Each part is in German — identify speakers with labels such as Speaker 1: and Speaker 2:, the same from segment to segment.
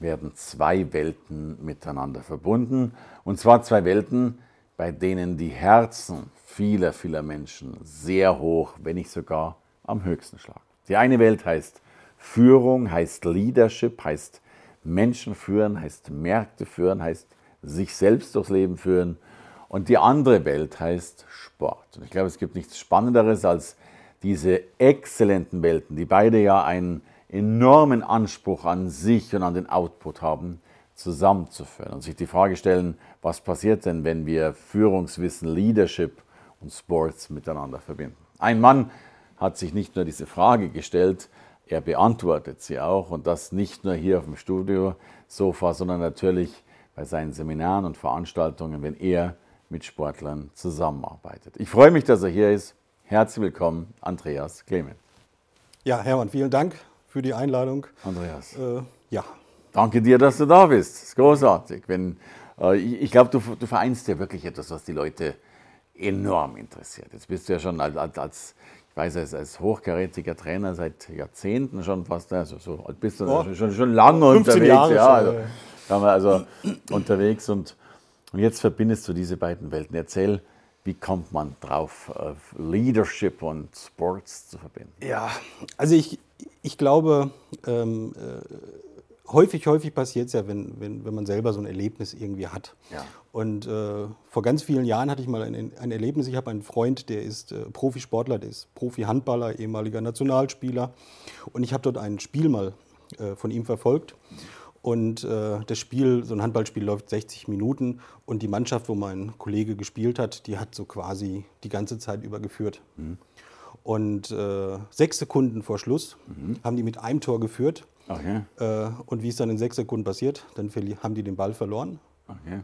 Speaker 1: werden zwei Welten miteinander verbunden. Und zwar zwei Welten, bei denen die Herzen vieler, vieler Menschen sehr hoch, wenn nicht sogar am höchsten schlagen. Die eine Welt heißt Führung, heißt Leadership, heißt Menschen führen, heißt Märkte führen, heißt sich selbst durchs Leben führen. Und die andere Welt heißt Sport. Und ich glaube, es gibt nichts Spannenderes als diese exzellenten Welten, die beide ja einen enormen Anspruch an sich und an den Output haben, zusammenzuführen und sich die Frage stellen, was passiert denn, wenn wir Führungswissen, Leadership und Sports miteinander verbinden. Ein Mann hat sich nicht nur diese Frage gestellt, er beantwortet sie auch und das nicht nur hier auf dem Studiosofa, sondern natürlich bei seinen Seminaren und Veranstaltungen, wenn er mit Sportlern zusammenarbeitet. Ich freue mich, dass er hier ist. Herzlich willkommen, Andreas Clement.
Speaker 2: Ja, Hermann, vielen Dank für die Einladung.
Speaker 1: Andreas.
Speaker 2: Äh, ja.
Speaker 1: Danke dir, dass du da bist. Das ist großartig. Wenn, äh, ich, ich glaube, du, du vereinst ja wirklich etwas, was die Leute enorm interessiert. Jetzt bist du ja schon als, als, ich weiß, als, als hochkarätiger Trainer seit Jahrzehnten schon fast, also so bist du oh, schon, schon lange unterwegs.
Speaker 2: Jahre
Speaker 1: ja, also, schon, also unterwegs und, und jetzt verbindest du diese beiden Welten. Erzähl, wie kommt man drauf, Leadership und Sports zu verbinden?
Speaker 2: Ja, also ich, ich glaube, ähm, äh, häufig, häufig passiert es ja, wenn, wenn, wenn man selber so ein Erlebnis irgendwie hat.
Speaker 1: Ja.
Speaker 2: Und äh, vor ganz vielen Jahren hatte ich mal ein, ein Erlebnis. Ich habe einen Freund, der ist äh, Profisportler, der ist Profi-Handballer, ehemaliger Nationalspieler. Und ich habe dort ein Spiel mal äh, von ihm verfolgt. Und äh, das Spiel, so ein Handballspiel läuft 60 Minuten und die Mannschaft, wo mein Kollege gespielt hat, die hat so quasi die ganze Zeit über geführt. Mhm. Und äh, sechs Sekunden vor Schluss mhm. haben die mit einem Tor geführt.
Speaker 1: Okay.
Speaker 2: Äh, und wie es dann in sechs Sekunden passiert, dann haben die den Ball verloren.
Speaker 1: Okay.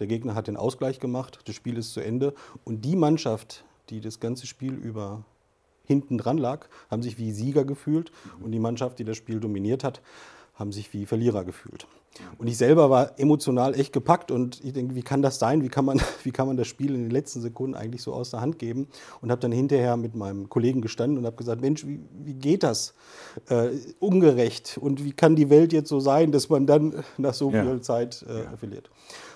Speaker 2: Der Gegner hat den Ausgleich gemacht, das Spiel ist zu Ende. Und die Mannschaft, die das ganze Spiel über hinten dran lag, haben sich wie Sieger gefühlt. Mhm. Und die Mannschaft, die das Spiel dominiert hat, haben sich wie Verlierer gefühlt. Und ich selber war emotional echt gepackt und ich denke, wie kann das sein? Wie kann man, wie kann man das Spiel in den letzten Sekunden eigentlich so aus der Hand geben? Und habe dann hinterher mit meinem Kollegen gestanden und habe gesagt, Mensch, wie, wie geht das? Äh, ungerecht. Und wie kann die Welt jetzt so sein, dass man dann nach so viel ja. Zeit äh, ja. verliert?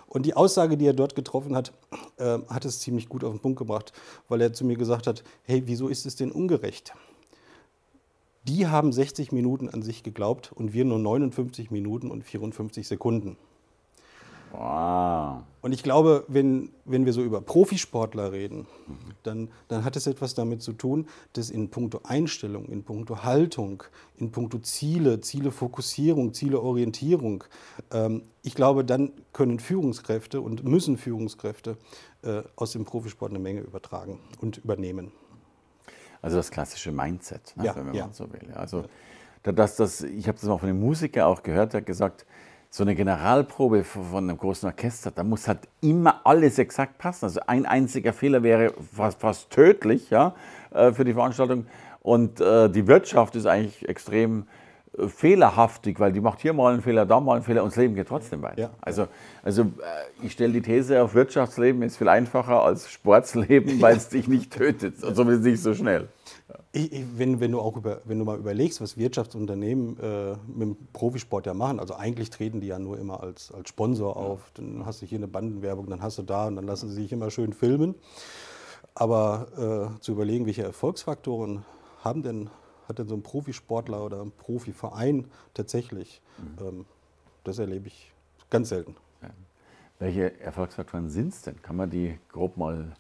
Speaker 2: Und die Aussage, die er dort getroffen hat, äh, hat es ziemlich gut auf den Punkt gebracht, weil er zu mir gesagt hat, hey, wieso ist es denn ungerecht? Die haben 60 Minuten an sich geglaubt und wir nur 59 Minuten und 54 Sekunden.
Speaker 1: Wow.
Speaker 2: Und ich glaube, wenn, wenn wir so über Profisportler reden, dann, dann hat es etwas damit zu tun, dass in puncto Einstellung, in puncto Haltung, in puncto Ziele, Zielefokussierung, Zieleorientierung, ähm, ich glaube, dann können Führungskräfte und müssen Führungskräfte äh, aus dem Profisport eine Menge übertragen und übernehmen.
Speaker 1: Also das klassische Mindset,
Speaker 2: ne, ja,
Speaker 1: wenn
Speaker 2: ja.
Speaker 1: man so will. Also das, das, ich habe das auch von einem Musiker auch gehört, der hat gesagt, so eine Generalprobe von einem großen Orchester, da muss halt immer alles exakt passen. Also ein einziger Fehler wäre fast, fast tödlich ja, äh, für die Veranstaltung. Und äh, die Wirtschaft ist eigentlich extrem fehlerhaftig, weil die macht hier mal einen Fehler, da mal einen Fehler und das Leben geht trotzdem weiter.
Speaker 2: Ja.
Speaker 1: Also, also äh, ich stelle die These auf, Wirtschaftsleben ist viel einfacher als Sportsleben, weil es dich nicht tötet, und zumindest nicht so schnell.
Speaker 2: Ich, ich, wenn, wenn, du auch über, wenn du mal überlegst, was Wirtschaftsunternehmen äh, mit dem Profisport ja machen, also eigentlich treten die ja nur immer als, als Sponsor auf, dann hast du hier eine Bandenwerbung, dann hast du da und dann lassen sie sich immer schön filmen. Aber äh, zu überlegen, welche Erfolgsfaktoren haben denn hat denn so ein Profisportler oder ein Profiverein tatsächlich? Mhm. Ähm, das erlebe ich ganz selten. Ja.
Speaker 1: Welche Erfolgsfaktoren sind es denn? Kann man die grob mal ein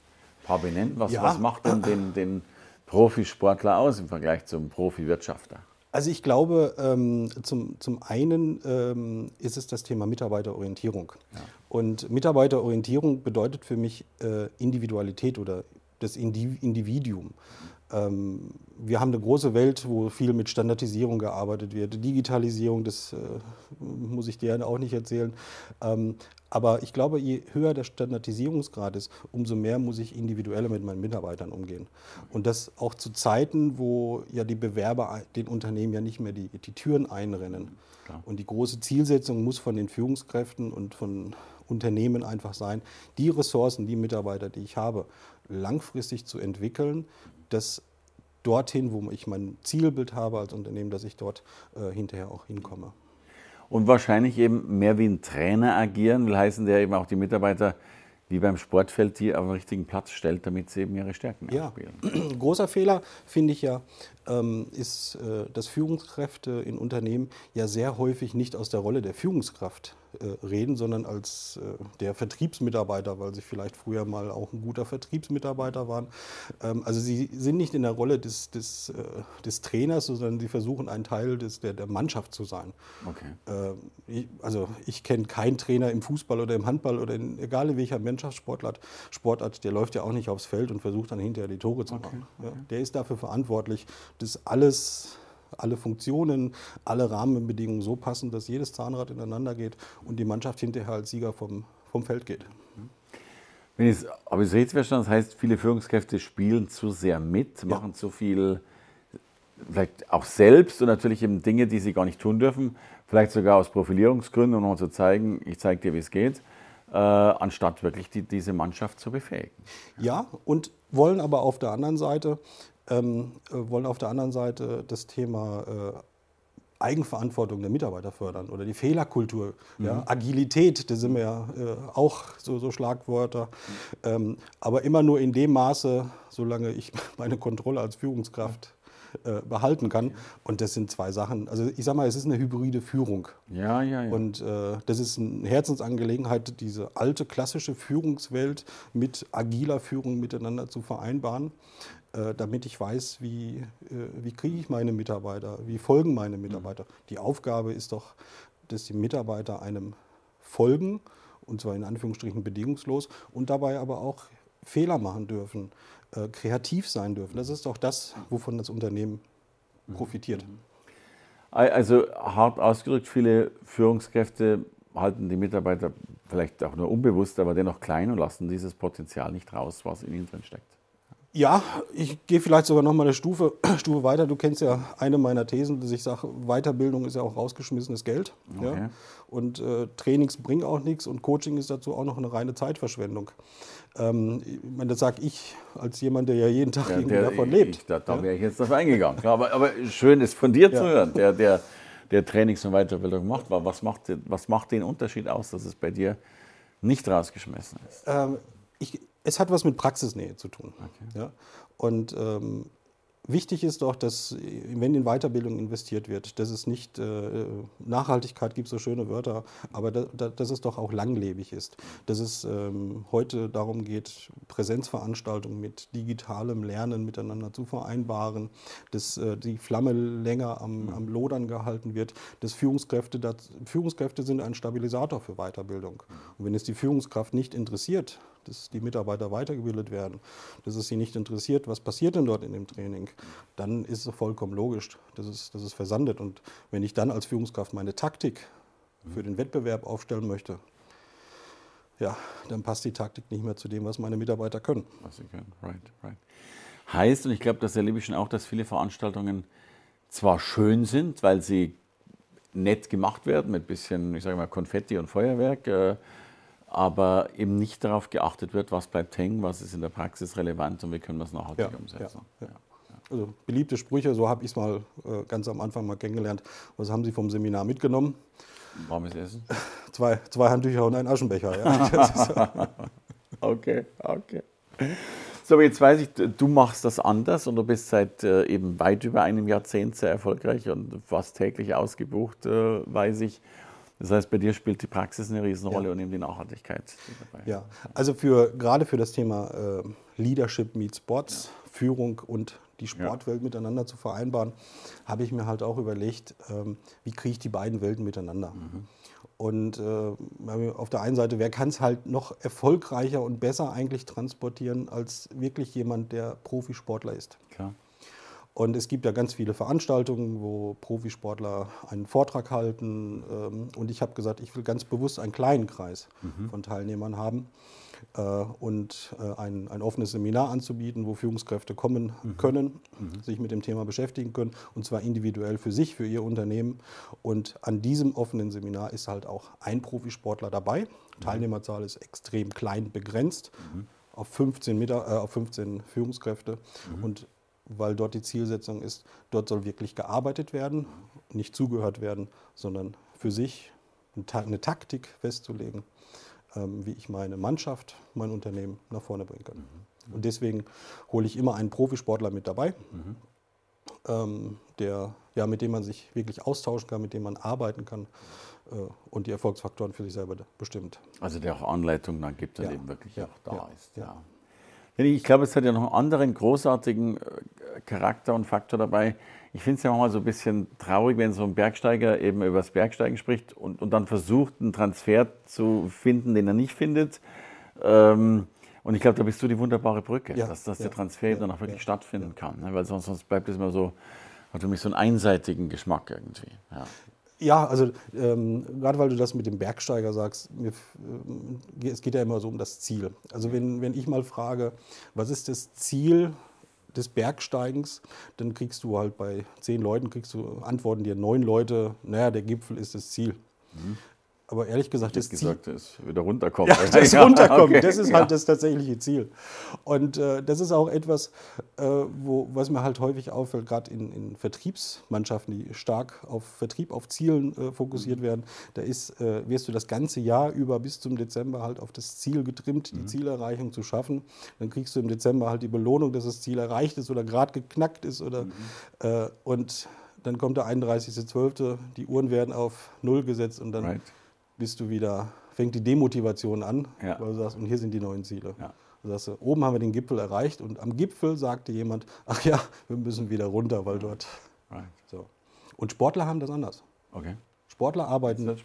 Speaker 1: paar benennen? Was, ja. was macht denn den, den Profisportler aus im Vergleich zum Profiwirtschafter?
Speaker 2: Also ich glaube, ähm, zum, zum einen ähm, ist es das Thema Mitarbeiterorientierung. Ja. Und Mitarbeiterorientierung bedeutet für mich äh, Individualität oder das Individuum. Ähm, wir haben eine große Welt, wo viel mit Standardisierung gearbeitet wird. Digitalisierung, das äh, muss ich dir auch nicht erzählen. Ähm, aber ich glaube, je höher der Standardisierungsgrad ist, umso mehr muss ich individueller mit meinen Mitarbeitern umgehen. Und das auch zu Zeiten, wo ja die Bewerber den Unternehmen ja nicht mehr die, die Türen einrennen. Klar. Und die große Zielsetzung muss von den Führungskräften und von Unternehmen einfach sein, die Ressourcen, die Mitarbeiter, die ich habe, langfristig zu entwickeln, dass dorthin, wo ich mein Zielbild habe als Unternehmen, dass ich dort äh, hinterher auch hinkomme
Speaker 1: und wahrscheinlich eben mehr wie ein Trainer agieren, will heißen, der eben auch die Mitarbeiter wie beim Sportfeld die auf den richtigen Platz stellt, damit sie eben ihre Stärken
Speaker 2: ja. ausspielen. Großer Fehler, finde ich ja, ist, äh, dass Führungskräfte in Unternehmen ja sehr häufig nicht aus der Rolle der Führungskraft äh, reden, sondern als äh, der Vertriebsmitarbeiter, weil sie vielleicht früher mal auch ein guter Vertriebsmitarbeiter waren. Ähm, also sie sind nicht in der Rolle des, des, des Trainers, sondern sie versuchen ein Teil des, der, der Mannschaft zu sein. Okay. Also ich kenne keinen Trainer im Fußball oder im Handball oder in, egal welcher Mannschaftssportart, Sportart, der läuft ja auch nicht aufs Feld und versucht dann hinterher die Tore zu machen. Okay. Ja, der ist dafür verantwortlich, dass alles alle Funktionen, alle Rahmenbedingungen so passen, dass jedes Zahnrad ineinander geht und die Mannschaft hinterher als Sieger vom, vom Feld geht.
Speaker 1: Wenn ich es richtig verstanden, das heißt, viele Führungskräfte spielen zu sehr mit, machen ja. zu viel, vielleicht auch selbst und natürlich eben Dinge, die sie gar nicht tun dürfen, vielleicht sogar aus Profilierungsgründen, um zu zeigen, ich zeige dir, wie es geht, äh, anstatt wirklich die, diese Mannschaft zu befähigen.
Speaker 2: Ja, und wollen aber auf der anderen Seite ähm, äh, wollen auf der anderen Seite das Thema äh, Eigenverantwortung der Mitarbeiter fördern oder die Fehlerkultur, mhm. ja, Agilität, das sind ja äh, auch so, so Schlagwörter, mhm. ähm, aber immer nur in dem Maße, solange ich meine Kontrolle als Führungskraft äh, behalten kann. Und das sind zwei Sachen. Also ich sage mal, es ist eine hybride Führung.
Speaker 1: Ja, ja, ja.
Speaker 2: Und äh, das ist eine Herzensangelegenheit, diese alte klassische Führungswelt mit agiler Führung miteinander zu vereinbaren. Äh, damit ich weiß, wie, äh, wie kriege ich meine Mitarbeiter, wie folgen meine Mitarbeiter. Die Aufgabe ist doch, dass die Mitarbeiter einem folgen, und zwar in Anführungsstrichen bedingungslos, und dabei aber auch Fehler machen dürfen, äh, kreativ sein dürfen. Das ist doch das, wovon das Unternehmen mhm. profitiert. Mhm.
Speaker 1: Also hart ausgedrückt, viele Führungskräfte halten die Mitarbeiter vielleicht auch nur unbewusst, aber dennoch klein und lassen dieses Potenzial nicht raus, was in ihnen drin steckt.
Speaker 2: Ja, ich gehe vielleicht sogar noch mal eine Stufe, Stufe weiter. Du kennst ja eine meiner Thesen, dass ich sage, Weiterbildung ist ja auch rausgeschmissenes Geld. Okay. Ja? Und äh, Trainings bringen auch nichts und Coaching ist dazu auch noch eine reine Zeitverschwendung. Ähm, ich meine, das sage ich als jemand, der ja jeden Tag ja, der, davon lebt.
Speaker 1: Ich, da, da ja? wäre ich jetzt drauf eingegangen. Aber, aber, schön ist von dir zu hören, der, der, der Trainings- und Weiterbildung macht. Was macht, was macht den Unterschied aus, dass es bei dir nicht rausgeschmissen ist?
Speaker 2: Ähm, ich, es hat was mit Praxisnähe zu tun. Okay. Ja? Und ähm, Wichtig ist doch, dass, wenn in Weiterbildung investiert wird, dass es nicht, äh, Nachhaltigkeit gibt so schöne Wörter, aber da, da, dass es doch auch langlebig ist. Dass es ähm, heute darum geht, Präsenzveranstaltungen mit digitalem Lernen miteinander zu vereinbaren, dass äh, die Flamme länger am, am, Lodern gehalten wird, dass Führungskräfte, das, Führungskräfte sind ein Stabilisator für Weiterbildung. Und wenn es die Führungskraft nicht interessiert, dass die Mitarbeiter weitergebildet werden, dass es sie nicht interessiert, was passiert denn dort in dem Training, dann ist es vollkommen logisch, dass es, dass es versandet. Und wenn ich dann als Führungskraft meine Taktik für den Wettbewerb aufstellen möchte, ja, dann passt die Taktik nicht mehr zu dem, was meine Mitarbeiter können. Was sie können,
Speaker 1: right, right. Heißt, und ich glaube, das erlebe ich schon auch, dass viele Veranstaltungen zwar schön sind, weil sie nett gemacht werden mit bisschen, ich sage mal, Konfetti und Feuerwerk, äh, aber eben nicht darauf geachtet wird, was bleibt hängen, was ist in der Praxis relevant und wie können wir es nachhaltig ja, umsetzen. Ja, ja.
Speaker 2: Also beliebte Sprüche, so habe ich es mal äh, ganz am Anfang mal kennengelernt. Was haben Sie vom Seminar mitgenommen?
Speaker 1: Warmes Essen?
Speaker 2: Zwei, zwei Handtücher und ein Aschenbecher.
Speaker 1: okay, okay. So, aber jetzt weiß ich, du machst das anders und du bist seit äh, eben weit über einem Jahrzehnt sehr erfolgreich und fast täglich ausgebucht, äh, weiß ich. Das heißt, bei dir spielt die Praxis eine Riesenrolle ja. und eben die Nachhaltigkeit.
Speaker 2: dabei. Ja, also für, gerade für das Thema äh, Leadership meets Sports, ja. Führung und die Sportwelt ja. miteinander zu vereinbaren, habe ich mir halt auch überlegt, ähm, wie kriege ich die beiden Welten miteinander. Mhm. Und äh, auf der einen Seite, wer kann es halt noch erfolgreicher und besser eigentlich transportieren als wirklich jemand, der Profisportler ist. Klar. Und es gibt ja ganz viele Veranstaltungen, wo Profisportler einen Vortrag halten. Ähm, und ich habe gesagt, ich will ganz bewusst einen kleinen Kreis mhm. von Teilnehmern haben äh, und äh, ein, ein offenes Seminar anzubieten, wo Führungskräfte kommen mhm. können, mhm. sich mit dem Thema beschäftigen können, und zwar individuell für sich, für ihr Unternehmen. Und an diesem offenen Seminar ist halt auch ein Profisportler dabei. Mhm. Teilnehmerzahl ist extrem klein begrenzt mhm. auf 15, Meter, äh, auf 15 Führungskräfte. Mhm. Und weil dort die Zielsetzung ist, dort soll wirklich gearbeitet werden, nicht zugehört werden, sondern für sich eine Taktik festzulegen, ähm, wie ich meine Mannschaft, mein Unternehmen nach vorne bringen kann. Mhm. Und deswegen hole ich immer einen Profisportler mit dabei, mhm. Ähm, der, ja, mit dem man sich wirklich austauschen kann, mit dem man arbeiten kann äh, und die Erfolgsfaktoren für sich selber bestimmt.
Speaker 1: Also der auch Anleitung dann gibt, der ja. eben wirklich ja. auch da ja. ist. Ja. Ich glaube, es hat ja noch einen anderen großartigen äh, Charakter und Faktor dabei. Ich finde es ja manchmal so ein bisschen traurig, wenn so ein Bergsteiger eben über das Bergsteigen spricht und, und dann versucht, einen Transfer zu finden, den er nicht findet. Ähm, und ich glaube, da bist du die wunderbare Brücke, ja, dass, dass ja, der Transfer ja, dann auch wirklich stattfinden kann. Ne? Weil sonst, sonst bleibt es immer so, hat für mich so einen einseitigen Geschmack irgendwie.
Speaker 2: Ja, also ähm, gerade weil du das mit dem Bergsteiger sagst, mir, äh, es geht ja immer so um das Ziel. Also wenn, wenn ich mal frage, was ist das Ziel des Bergsteigens, dann kriegst du halt bei zehn Leuten, kriegst du antworten dir neun Leute, naja, der Gipfel ist das Ziel. Mhm. Aber ehrlich gesagt,
Speaker 1: das gesagt,
Speaker 2: Ziel,
Speaker 1: ist wieder runterkommen.
Speaker 2: Ja, das runterkommen, okay. das ist halt das tatsächliche Ziel. Und äh, das ist auch etwas, äh, wo, was mir halt häufig auffällt, gerade in, in, Vertriebsmannschaften, die stark auf Vertrieb, auf Zielen äh, fokussiert mhm. werden. Da ist, äh, wirst du das ganze Jahr über bis zum Dezember halt auf das Ziel getrimmt, die mhm. Zielerreichung zu schaffen. Dann kriegst du im Dezember halt die Belohnung, dass das Ziel erreicht ist oder gerade geknackt ist. Oder, mhm. Äh, und dann kommt der 31.12., die Uhren werden auf Null gesetzt und dann... Right bist du wieder, fängt die Demotivation an, ja. weil du sagst, und hier sind die neuen Ziele. Ja. Du sagst, oben haben wir den Gipfel erreicht und am Gipfel sagte jemand, ach ja, wir müssen wieder runter, weil dort. Right. So. Und Sportler haben das anders.
Speaker 1: Okay.
Speaker 2: Sportler arbeiten,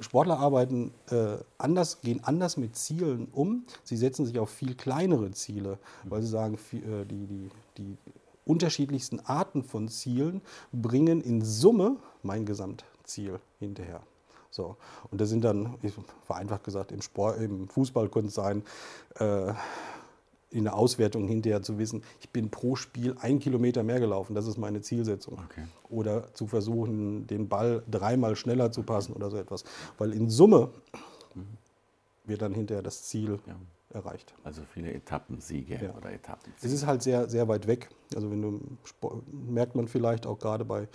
Speaker 2: Sportler arbeiten äh, anders, gehen anders mit Zielen um. Sie setzen sich auf viel kleinere Ziele, weil sie sagen, äh, die, die, die unterschiedlichsten Arten von Zielen bringen in Summe mein Gesamtziel hinterher. So. Und das sind dann, vereinfacht gesagt, im, Sport, im Fußball könnte es sein, äh, in der Auswertung hinterher zu wissen, ich bin pro Spiel ein Kilometer mehr gelaufen, das ist meine Zielsetzung. Okay. Oder zu versuchen, den Ball dreimal schneller zu passen oder so etwas. Weil in Summe wird dann hinterher das Ziel ja. erreicht.
Speaker 1: Also viele Etappensiege ja. oder Etappen.
Speaker 2: Es ist halt sehr, sehr weit weg. Also wenn du merkt man vielleicht auch gerade bei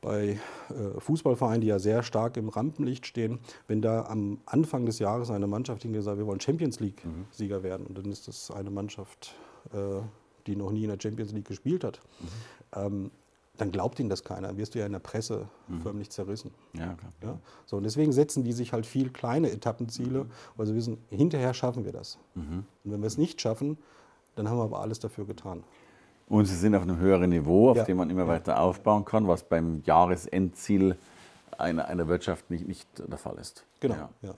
Speaker 2: bei äh, Fußballvereinen, die ja sehr stark im Rampenlicht stehen, wenn da am Anfang des Jahres eine Mannschaft hingeht und sagt, wir wollen Champions League-Sieger mhm. werden, und dann ist das eine Mannschaft, äh, die noch nie in der Champions League gespielt hat, mhm. ähm, dann glaubt ihnen das keiner. Dann wirst du ja in der Presse mhm. förmlich zerrissen. Ja, klar. Ja? So, und deswegen setzen die sich halt viel kleine Etappenziele, weil sie wissen, hinterher schaffen wir das. Mhm. Und wenn wir es nicht schaffen, dann haben wir aber alles dafür getan.
Speaker 1: Und sie sind auf einem höheren Niveau, auf ja. dem man immer weiter aufbauen kann, was beim Jahresendziel einer, einer Wirtschaft nicht, nicht der Fall ist.
Speaker 2: Genau. Ja, ja,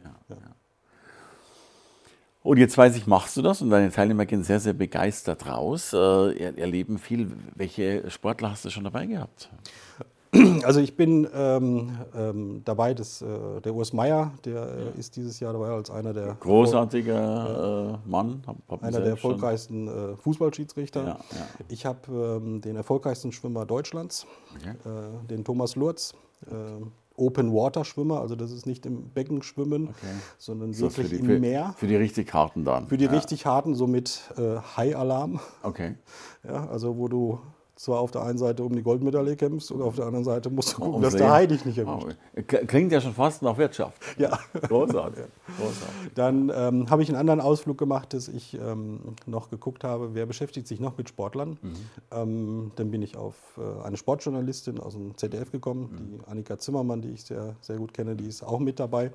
Speaker 1: und jetzt weiß ich, machst du das und deine Teilnehmer gehen sehr, sehr begeistert raus, äh, erleben viel. Welche Sportler hast du schon dabei gehabt?
Speaker 2: Also ich bin ähm, ähm, dabei, das, äh, der Urs Meier, der äh, ist dieses Jahr dabei als einer der
Speaker 1: großartiger äh, Mann,
Speaker 2: hab, hab einer der erfolgreichsten äh, Fußballschiedsrichter. Ja, ja. Ich habe ähm, den erfolgreichsten Schwimmer Deutschlands, okay. Äh, den Thomas Lurz. Äh, Open Water Schwimmer, also das ist nicht im Becken schwimmen, okay. sondern so wirklich die, im
Speaker 1: für,
Speaker 2: Meer.
Speaker 1: Für die richtig harten dann.
Speaker 2: Für die ja. richtig harten, so mit High Alarm.
Speaker 1: Okay.
Speaker 2: Ja, also wo du zwar auf der einen Seite um die Goldmedaille kämpfst und auf der anderen Seite musst du gucken, oh, dass der Hai dich nicht erwischt.
Speaker 1: Klingt ja schon fast nach Wirtschaft.
Speaker 2: Ja. Großartig. Großartig. Dann ähm, habe ich einen anderen Ausflug gemacht, dass ich ähm, noch geguckt habe, wer beschäftigt sich noch mit Sportlern. Mhm. Ähm, dann bin ich auf äh, eine Sportjournalistin aus dem ZDF gekommen, mhm. die Annika Zimmermann, die ich sehr, sehr gut kenne, die ist auch mit dabei.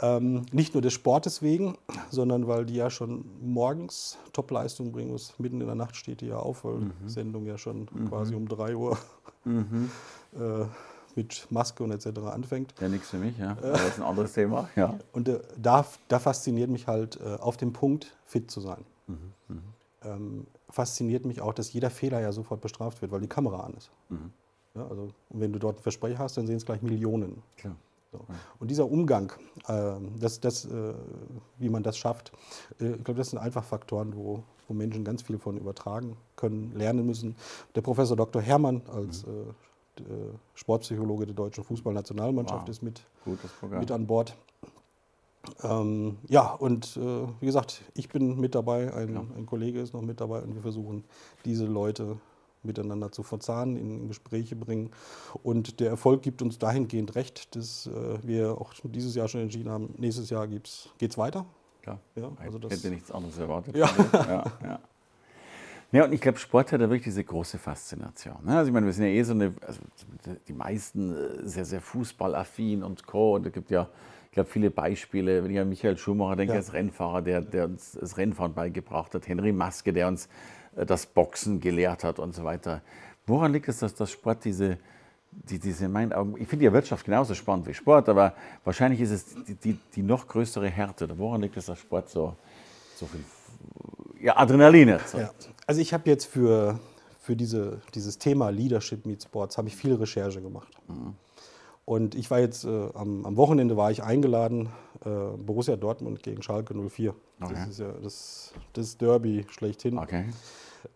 Speaker 2: Ähm, nicht nur des Sportes wegen, sondern weil die ja schon morgens Topleistung bringen muss. Mitten in der Nacht steht die ja auf, weil mhm. die Sendung ja schon mhm. quasi um 3 Uhr mhm. äh, mit Maske und etc. anfängt.
Speaker 1: Ja, nichts für mich, ja. Äh, das ist ein anderes Thema. Ja.
Speaker 2: Und äh, da, da, fasziniert mich halt, äh, auf dem Punkt fit zu sein. Mhm. Mhm. Ähm, fasziniert mich auch, dass jeder Fehler ja sofort bestraft wird, weil die Kamera an ist. Mhm. Ja, also, und wenn du dort einen Versprecher hast, dann sehen es gleich Millionen. Klar. So. Und dieser Umgang, äh, das, das, äh, wie man das schafft, äh, ich glaube, das sind einfach Faktoren, wo, wo Menschen ganz viel von übertragen können, lernen müssen. Der Professor Dr. Hermann als mhm. Äh, äh, Sportpsychologe der deutschen Fußballnationalmannschaft wow. ist mit, mit an Bord. Ähm, ja, und äh, wie gesagt, ich bin mit dabei, ein, ja. ein, Kollege ist noch mit dabei und wir versuchen, diese Leute miteinander zu verzahnen, in Gespräche bringen. Und der Erfolg gibt uns dahingehend recht, dass äh, wir auch dieses Jahr schon entschieden haben, nächstes Jahr geht es weiter.
Speaker 1: Klar, ja, also das hätte nichts anderes erwartet. Ja. ja, ja. Ja, und ich glaube, Sport hat ja wirklich diese große Faszination. Ne? Also ich meine, wir sind ja eh so eine, also die meisten äh, sehr, sehr fußballaffin und Co. Und es gibt ja ich glaube, viele Beispiele, wenn ich an Michael Schumacher denke, ja. als Rennfahrer, der, der, uns das Rennfahren beigebracht hat, Henry Maske, der uns äh, das Boxen gelehrt hat und so weiter. Woran liegt es, dass das Sport diese, die, diese in meinen Augen, ich finde ja Wirtschaft genauso spannend wie Sport, aber wahrscheinlich ist es die, die, die noch größere Härte. Woran liegt es, dass Sport so, so viel ja, Adrenalin erzeugt?
Speaker 2: Ja. Also ich habe jetzt für, für diese, dieses Thema Leadership Meet Sports, habe ich viel Recherche gemacht. Mhm. Und ich war jetzt, äh, am, am, Wochenende war ich eingeladen, äh, Borussia Dortmund gegen Schalke 04. Okay. Das ist ja das, das Derby schlechthin. Okay.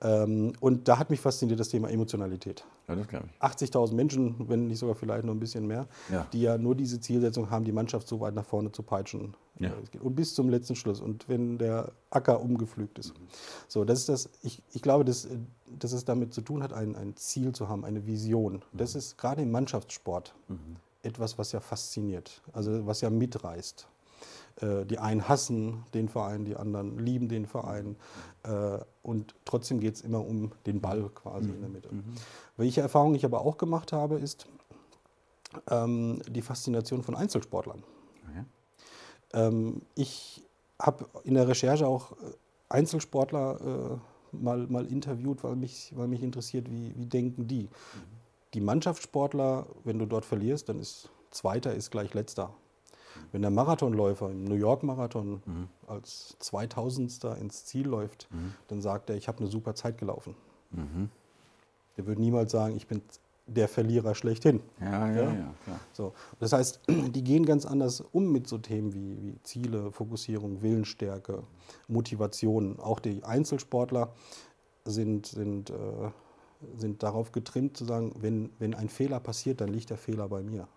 Speaker 2: Ähm, und da hat mich fasziniert das Thema Emotionalität. Ja, das glaube ich. 80.000 Menschen, wenn nicht sogar vielleicht noch ein bisschen mehr, ja. die ja nur diese Zielsetzung haben, die Mannschaft so weit nach vorne zu peitschen. Ja. Und bis zum letzten Schluss. Und wenn der Acker umgepflügt ist. Mhm. So, das ist das, ich, ich glaube, dass, dass es damit zu tun hat, ein, ein Ziel zu haben, eine Vision. Mhm. Das ist gerade im Mannschaftssport mhm. etwas, was ja fasziniert, also was ja mitreißt. Äh, die einen hassen den Verein, die anderen lieben den Verein. Äh, und trotzdem geht es immer um den Ball quasi mhm. in der Mitte. Mhm. Welche Erfahrung ich aber auch gemacht habe, ist ähm, die Faszination von Einzelsportlern. Okay. Ähm, ich habe in der Recherche auch äh, Einzelsportler äh, mal, mal interviewt, weil mich, weil mich interessiert, wie, wie denken die. Mhm. Die Mannschaftssportler, wenn du dort verlierst, dann ist Zweiter ist gleich Letzter. Wenn der Marathonläufer im New York Marathon mhm. als 2000. ins Ziel läuft, mhm. dann sagt er, ich habe eine super Zeit gelaufen. Mhm. Der würde niemals sagen, ich bin der Verlierer schlechthin.
Speaker 1: Ja, ja, ja. ja klar.
Speaker 2: So. Das heißt, die gehen ganz anders um mit so Themen wie, wie Ziele, Fokussierung, Willensstärke, Motivation. Auch die Einzelsportler sind, sind, äh, sind darauf getrimmt zu sagen, wenn, wenn ein Fehler passiert, dann liegt der Fehler bei mir.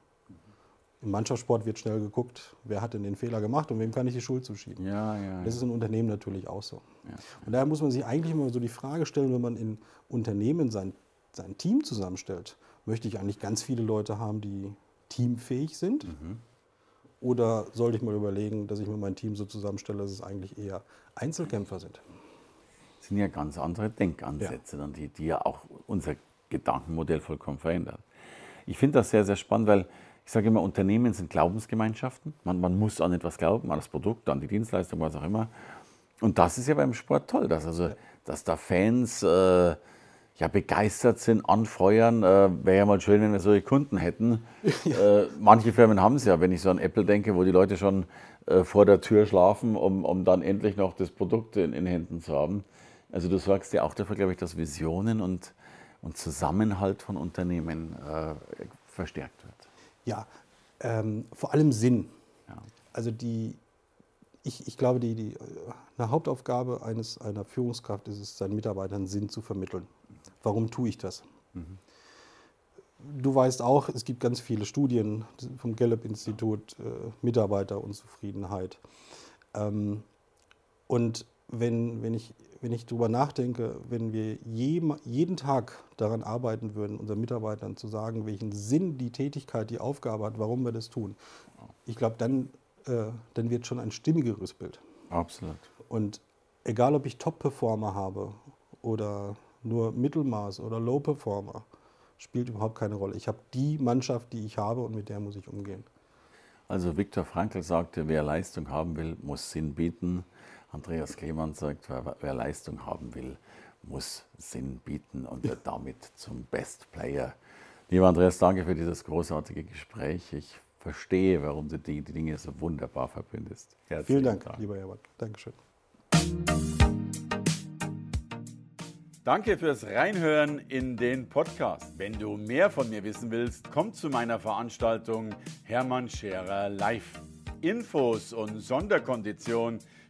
Speaker 2: Im Mannschaftssport wird schnell geguckt, wer hat denn den Fehler gemacht und wem kann ich die Schuld zuschieben.
Speaker 1: Ja, ja,
Speaker 2: das ist in Unternehmen natürlich auch so. Ja. Und daher muss man sich eigentlich immer so die Frage stellen, wenn man in Unternehmen sein, sein Team zusammenstellt, möchte ich eigentlich ganz viele Leute haben, die teamfähig sind? Mhm. Oder sollte ich mal überlegen, dass ich mir mein Team so zusammenstelle, dass es eigentlich eher Einzelkämpfer sind?
Speaker 1: Das sind ja ganz andere Denkansätze, ja. die, die ja auch unser Gedankenmodell vollkommen verändern. Ich finde das sehr, sehr spannend, weil ich sage immer, Unternehmen sind Glaubensgemeinschaften. Man, man, muss an etwas glauben, an das Produkt, an die Dienstleistung, was auch immer. Und das ist ja beim Sport toll, dass, also, dass da Fans äh, ja, begeistert sind, anfeuern. Äh, Wäre ja mal schön, wenn wir solche Kunden hätten. Ja. Äh, manche Firmen haben es ja, wenn ich so an Apple denke, wo die Leute schon äh, vor der Tür schlafen, um, um dann endlich noch das Produkt in, in Händen zu haben. Also du sorgst ja auch dafür, glaube ich, dass Visionen und, und Zusammenhalt von Unternehmen äh, verstärkt wird.
Speaker 2: Ja, ähm, vor allem Sinn. Ja. Also die, ich, ich glaube, die, die, eine Hauptaufgabe eines, einer Führungskraft ist es, seinen Mitarbeitern Sinn zu vermitteln. Warum tue ich das? Mhm. Du weißt auch, es gibt ganz viele Studien vom Gallup-Institut, äh, Mitarbeiterunzufriedenheit. Ähm, und wenn, wenn ich wenn ich darüber nachdenke, wenn wir je, jeden Tag daran arbeiten würden, unseren Mitarbeitern zu sagen, welchen Sinn die Tätigkeit, die Aufgabe hat, warum wir das tun, ich glaube, dann, äh, dann wird schon ein stimmigeres Bild.
Speaker 1: Absolut.
Speaker 2: Und egal, ob ich Top-Performer habe oder nur Mittelmaß oder Low-Performer, spielt überhaupt keine Rolle. Ich habe die Mannschaft, die ich habe und mit der muss ich umgehen.
Speaker 1: Also Viktor Frankl sagte, wer Leistung haben will, muss Sinn bieten. Andreas Klemann sagt, wer, wer, Leistung haben will, muss Sinn bieten und wird damit zum Best Player. Lieber Andreas, danke für dieses großartige Gespräch. Ich verstehe, warum du die, die Dinge so wunderbar verbindest.
Speaker 2: Herzlichen Vielen Dank, Dank, lieber Hermann. Dankeschön.
Speaker 1: Danke fürs Reinhören in den Podcast. Wenn du mehr von mir wissen willst, komm zu meiner Veranstaltung Hermann Scherer Live. Infos und Sonderkonditionen